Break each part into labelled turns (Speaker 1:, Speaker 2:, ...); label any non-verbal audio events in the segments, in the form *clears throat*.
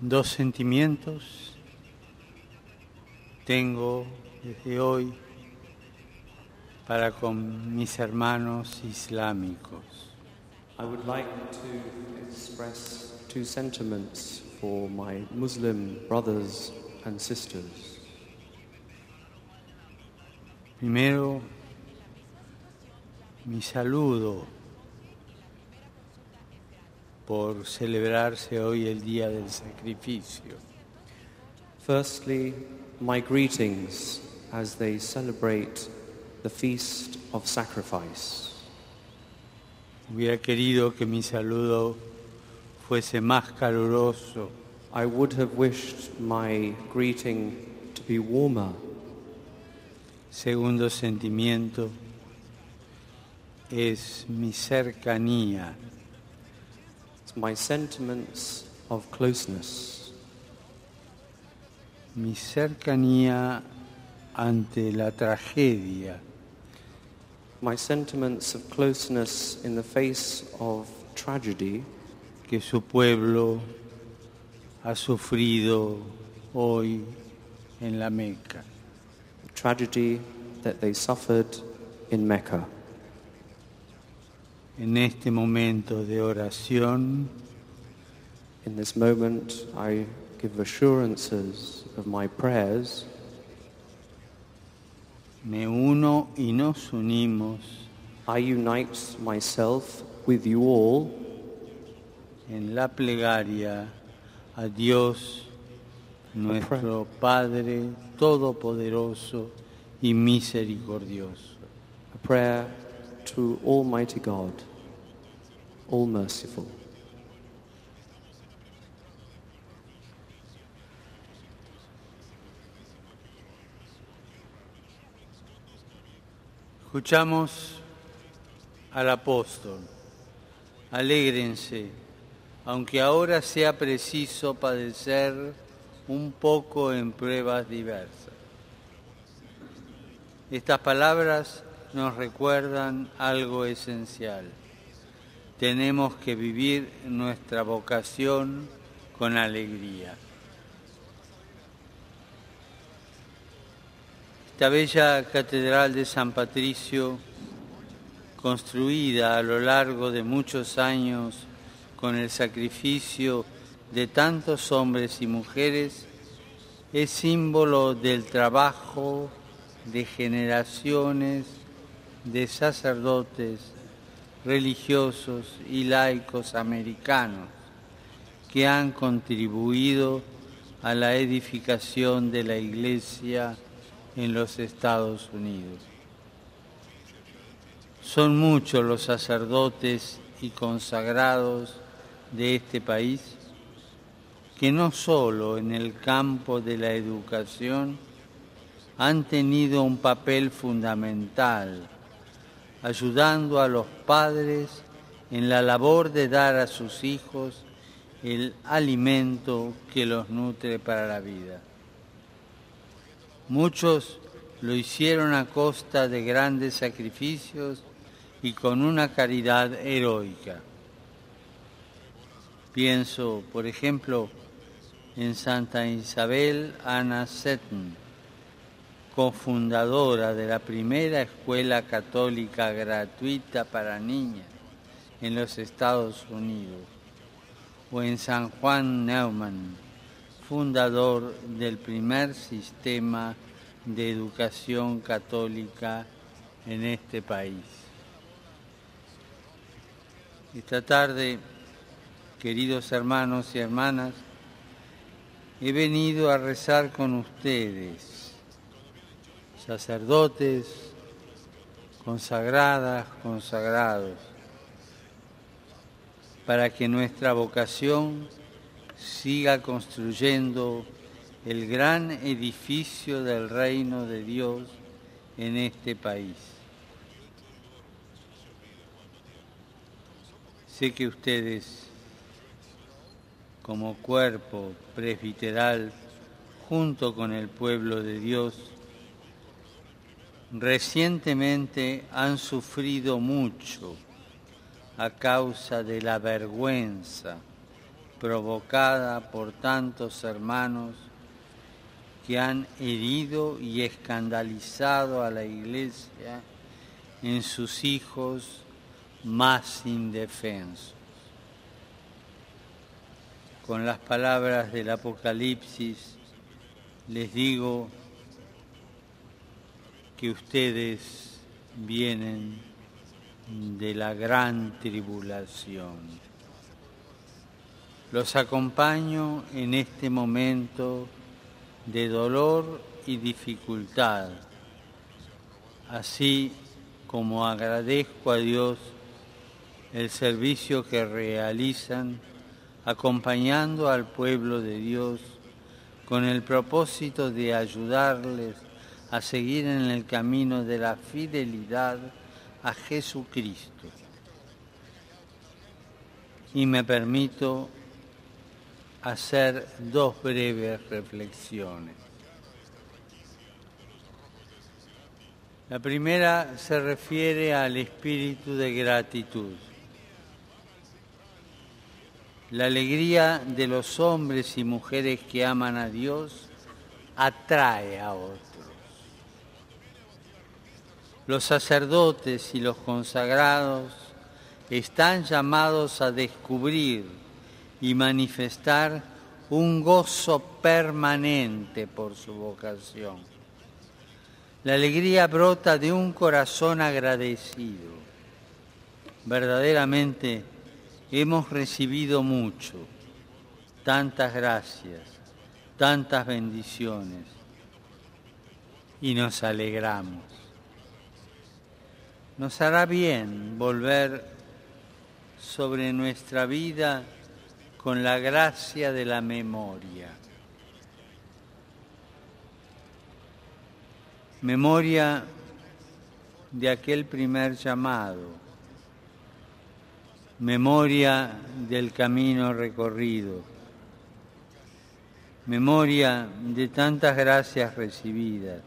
Speaker 1: dos sentimientos tengo desde hoy para con mis hermanos islámicos.
Speaker 2: I would like to express two sentiments for my Muslim brothers and sisters.
Speaker 1: Primero, mi saludo por celebrarse hoy el día del sacrificio.
Speaker 2: Firstly, my greetings as they celebrate the feast of sacrifice.
Speaker 1: Hubiera querido que mi saludo fuese más caluroso,
Speaker 2: I would have wished my greeting to be warmer.
Speaker 1: Segundo sentimiento es mi cercanía,
Speaker 2: my sentiments of closeness,
Speaker 1: mi cercanía ante la tragedia,
Speaker 2: my sentiments of closeness in the face of tragedy
Speaker 1: que su pueblo ha sufrido hoy en la Meca.
Speaker 2: the tragedy that they suffered in Mecca.
Speaker 1: En este momento de oración
Speaker 2: In this moment, I give assurances of my prayers.
Speaker 1: me uno y nos unimos
Speaker 2: I unite myself with you all
Speaker 1: en la plegaria a Dios, nuestro Padre Todopoderoso y Misericordioso.
Speaker 2: a prayer Almighty God, all.
Speaker 1: Escuchamos al apóstol. Alégrense, aunque ahora sea preciso padecer un poco en pruebas diversas. Estas palabras nos recuerdan algo esencial. Tenemos que vivir nuestra vocación con alegría. Esta bella catedral de San Patricio, construida a lo largo de muchos años con el sacrificio de tantos hombres y mujeres, es símbolo del trabajo de generaciones de sacerdotes, religiosos y laicos americanos que han contribuido a la edificación de la Iglesia en los Estados Unidos. Son muchos los sacerdotes y consagrados de este país que no solo en el campo de la educación han tenido un papel fundamental, ayudando a los padres en la labor de dar a sus hijos el alimento que los nutre para la vida. Muchos lo hicieron a costa de grandes sacrificios y con una caridad heroica. Pienso, por ejemplo, en Santa Isabel Ana Seton, cofundadora de la primera escuela católica gratuita para niñas en los Estados Unidos, o en San Juan Neumann, fundador del primer sistema de educación católica en este país. Esta tarde, queridos hermanos y hermanas, he venido a rezar con ustedes, sacerdotes, consagradas, consagrados, para que nuestra vocación siga construyendo el gran edificio del reino de Dios en este país. Sé que ustedes, como cuerpo presbiteral, junto con el pueblo de Dios, recientemente han sufrido mucho a causa de la vergüenza provocada por tantos hermanos que han herido y escandalizado a la iglesia en sus hijos más indefensos. Con las palabras del Apocalipsis les digo que ustedes vienen de la gran tribulación. Los acompaño en este momento de dolor y dificultad, así como agradezco a Dios el servicio que realizan acompañando al pueblo de Dios con el propósito de ayudarles a seguir en el camino de la fidelidad a Jesucristo. Y me permito hacer dos breves reflexiones. La primera se refiere al espíritu de gratitud. La alegría de los hombres y mujeres que aman a Dios atrae a otros. Los sacerdotes y los consagrados están llamados a descubrir y manifestar un gozo permanente por su vocación. La alegría brota de un corazón agradecido. Verdaderamente hemos recibido mucho, tantas gracias, tantas bendiciones y nos alegramos. Nos hará bien volver sobre nuestra vida con la gracia de la memoria. Memoria de aquel primer llamado, memoria del camino recorrido, memoria de tantas gracias recibidas.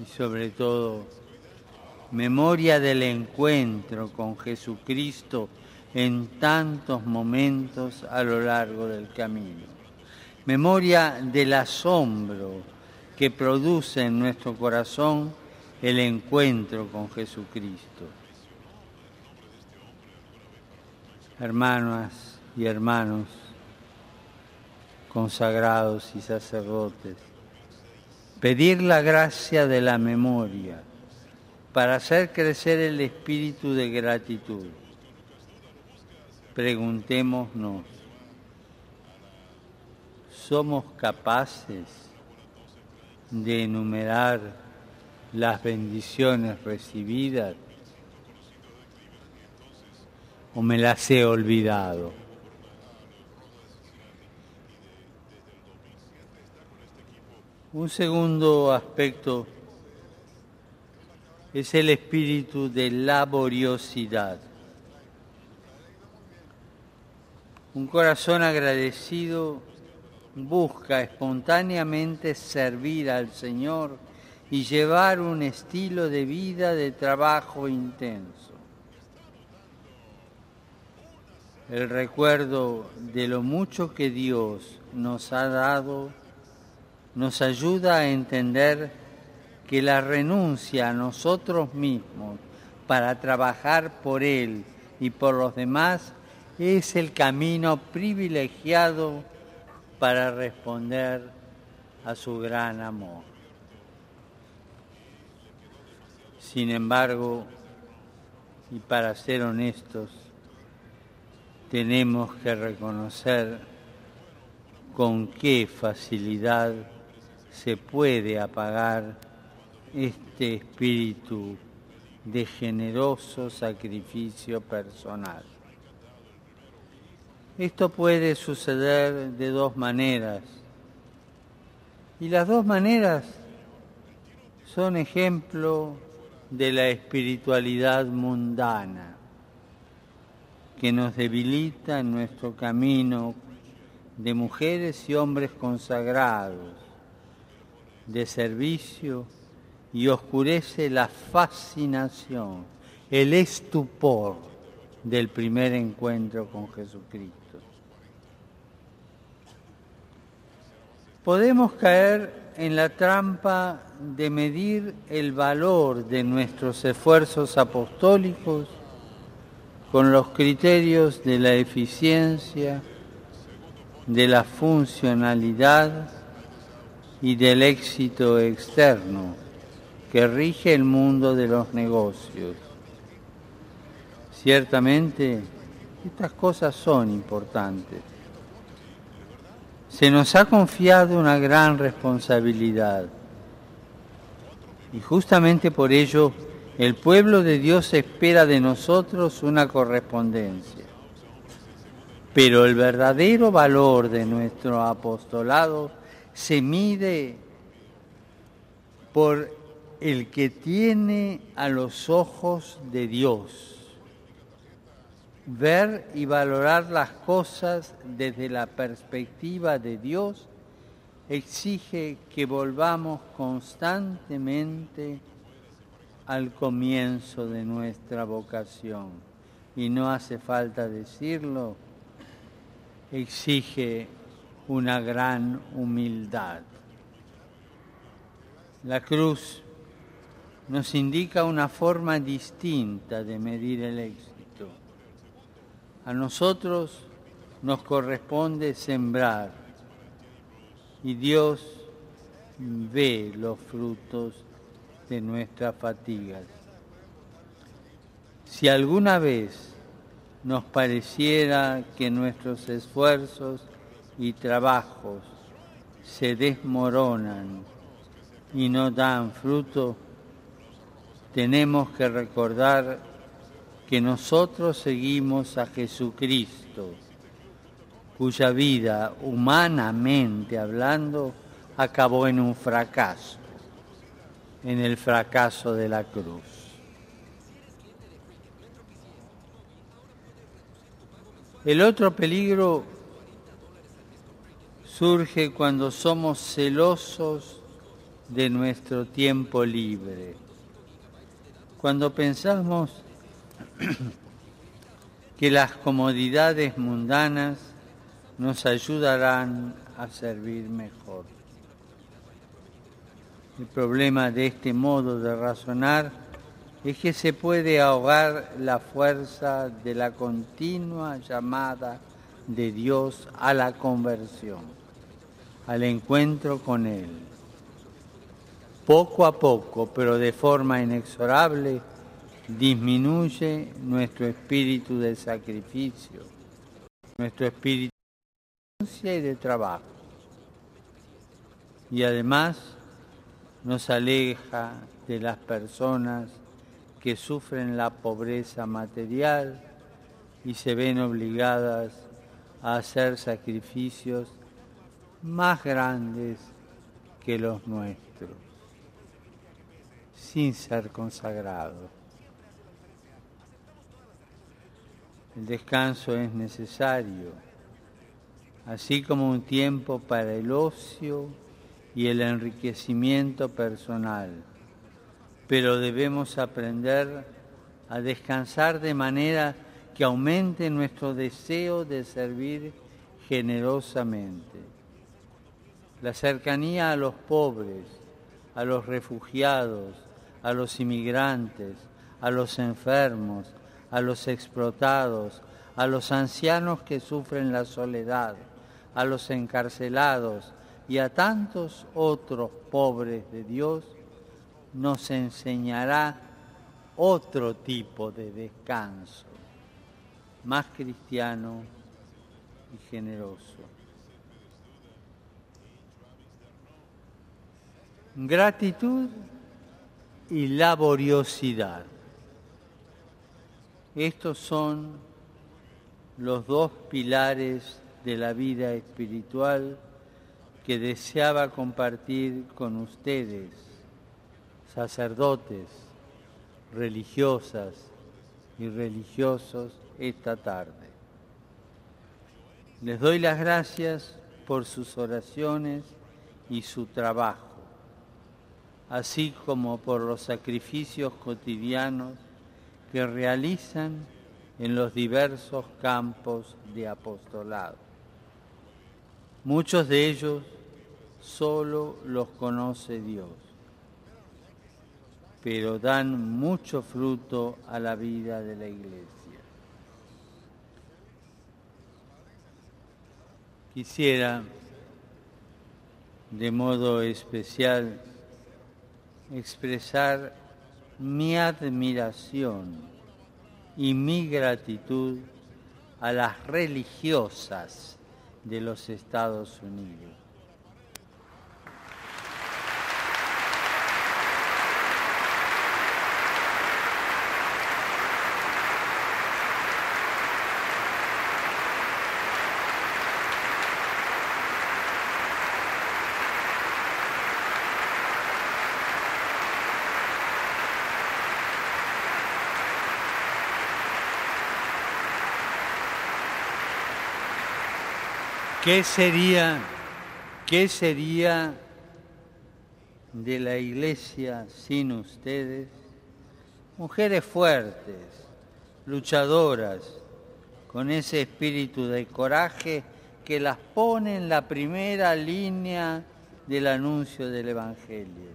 Speaker 1: Y sobre todo memoria del encuentro con Jesucristo en tantos momentos a lo largo del camino. Memoria del asombro que produce en nuestro corazón el encuentro con Jesucristo. Hermanas y hermanos, consagrados y sacerdotes, pedir la gracia de la memoria para hacer crecer el espíritu de gratitud preguntémonos, ¿somos capaces de enumerar las bendiciones recibidas o me las he olvidado? Un segundo aspecto es el espíritu de laboriosidad. Un corazón agradecido busca espontáneamente servir al Señor y llevar un estilo de vida de trabajo intenso. El recuerdo de lo mucho que Dios nos ha dado nos ayuda a entender que la renuncia a nosotros mismos para trabajar por Él y por los demás es el camino privilegiado para responder a su gran amor. Sin embargo, y para ser honestos, tenemos que reconocer con qué facilidad se puede apagar este espíritu de generoso sacrificio personal. Esto puede suceder de dos maneras. Y las dos maneras son ejemplo de la espiritualidad mundana que nos debilita en nuestro camino de mujeres y hombres consagrados, de servicio y oscurece la fascinación, el estupor del primer encuentro con Jesucristo. Podemos caer en la trampa de medir el valor de nuestros esfuerzos apostólicos con los criterios de la eficiencia, de la funcionalidad y del éxito externo que rige el mundo de los negocios. Ciertamente, estas cosas son importantes. Se nos ha confiado una gran responsabilidad y justamente por ello el pueblo de Dios espera de nosotros una correspondencia. Pero el verdadero valor de nuestro apostolado se mide por el que tiene a los ojos de Dios. Ver y valorar las cosas desde la perspectiva de Dios exige que volvamos constantemente al comienzo de nuestra vocación. Y no hace falta decirlo, exige una gran humildad. La cruz nos indica una forma distinta de medir el éxito. A nosotros nos corresponde sembrar y Dios ve los frutos de nuestras fatigas. Si alguna vez nos pareciera que nuestros esfuerzos y trabajos se desmoronan y no dan fruto, tenemos que recordar que nosotros seguimos a Jesucristo, cuya vida, humanamente hablando, acabó en un fracaso, en el fracaso de la cruz. El otro peligro surge cuando somos celosos de nuestro tiempo libre cuando pensamos *clears throat* que las comodidades mundanas nos ayudarán a servir mejor. El problema de este modo de razonar es que se puede ahogar la fuerza de la continua llamada de Dios a la conversión, al encuentro con Él poco a poco, pero de forma inexorable, disminuye nuestro espíritu de sacrificio, nuestro espíritu de y de trabajo. Y además nos aleja de las personas que sufren la pobreza material y se ven obligadas a hacer sacrificios más grandes que los nuestros sin ser consagrado. El descanso es necesario, así como un tiempo para el ocio y el enriquecimiento personal, pero debemos aprender a descansar de manera que aumente nuestro deseo de servir generosamente. La cercanía a los pobres, a los refugiados, a los inmigrantes, a los enfermos, a los explotados, a los ancianos que sufren la soledad, a los encarcelados y a tantos otros pobres de Dios, nos enseñará otro tipo de descanso, más cristiano y generoso. Gratitud y laboriosidad. Estos son los dos pilares de la vida espiritual que deseaba compartir con ustedes, sacerdotes, religiosas y religiosos, esta tarde. Les doy las gracias por sus oraciones y su trabajo así como por los sacrificios cotidianos que realizan en los diversos campos de apostolado. Muchos de ellos solo los conoce Dios, pero dan mucho fruto a la vida de la iglesia. Quisiera de modo especial expresar mi admiración y mi gratitud a las religiosas de los Estados Unidos ¿Qué sería, qué sería de la iglesia sin ustedes? Mujeres fuertes, luchadoras, con ese espíritu de coraje que las pone en la primera línea del anuncio del Evangelio.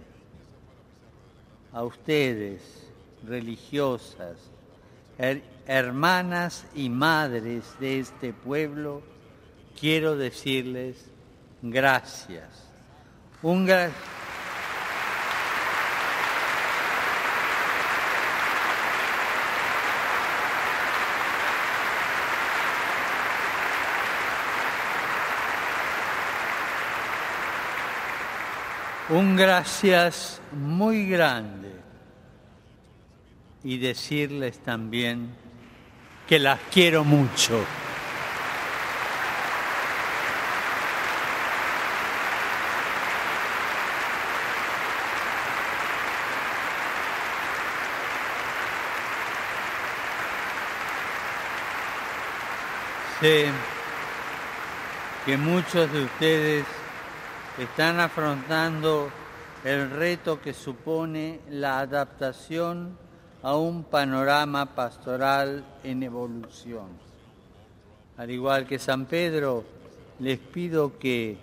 Speaker 1: A ustedes, religiosas, hermanas y madres de este pueblo, quiero decirles gracias. Un un gracias muy grande y decirles también que las quiero mucho. Sé que muchos de ustedes están afrontando el reto que supone la adaptación a un panorama pastoral en evolución. Al igual que San Pedro, les pido que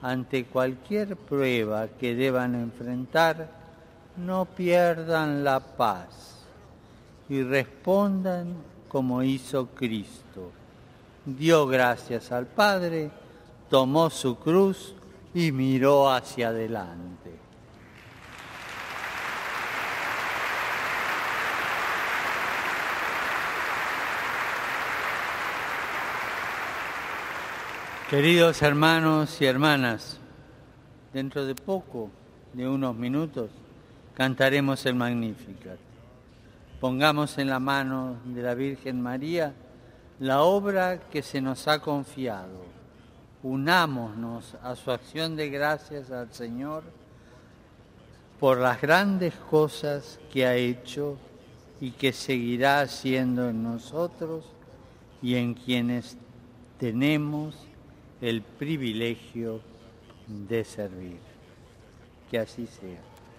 Speaker 1: ante cualquier prueba que deban enfrentar, no pierdan la paz y respondan como hizo Cristo dio gracias al Padre, tomó su cruz y miró hacia adelante. Queridos hermanos y hermanas, dentro de poco, de unos minutos, cantaremos el Magnificat. Pongamos en la mano de la Virgen María la obra que se nos ha confiado. Unámonos a su acción de gracias al Señor por las grandes cosas que ha hecho y que seguirá haciendo en nosotros y en quienes tenemos el privilegio de servir. Que así sea.